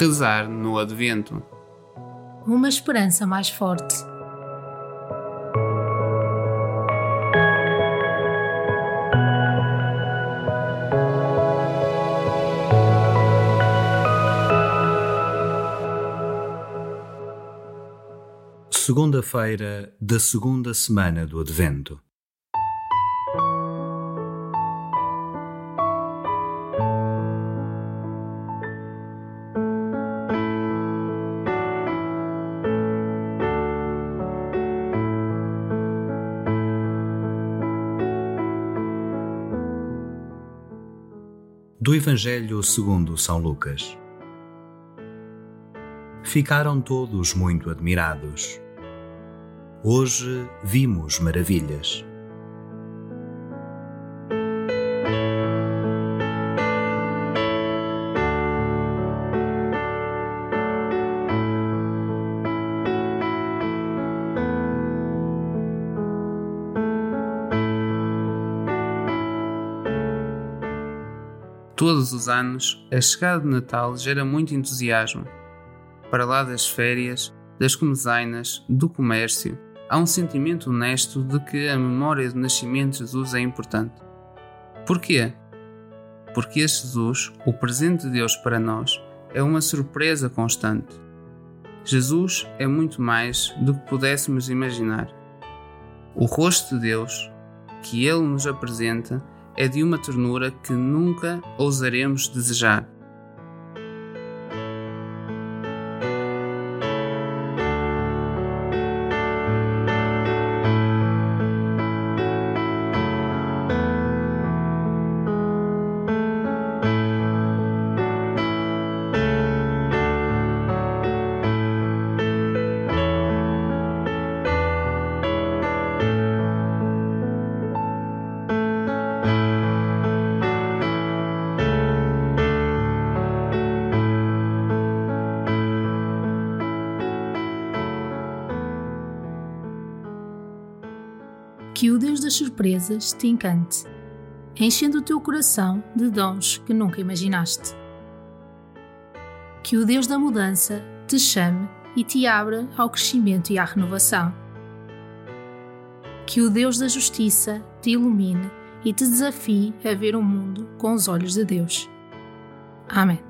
rezar no Advento. Uma esperança mais forte. Segunda-feira da segunda semana do Advento. Do Evangelho segundo São Lucas. Ficaram todos muito admirados. Hoje vimos maravilhas. Todos os anos, a chegada de Natal gera muito entusiasmo. Para lá das férias, das comezainas, do comércio, há um sentimento honesto de que a memória do nascimento de Jesus é importante. Porquê? Porque Jesus, o presente de Deus para nós, é uma surpresa constante. Jesus é muito mais do que pudéssemos imaginar. O rosto de Deus, que Ele nos apresenta, é de uma ternura que nunca ousaremos desejar. Que o Deus das surpresas te encante, enchendo o teu coração de dons que nunca imaginaste. Que o Deus da mudança te chame e te abra ao crescimento e à renovação. Que o Deus da justiça te ilumine e te desafie a ver o mundo com os olhos de Deus. Amém.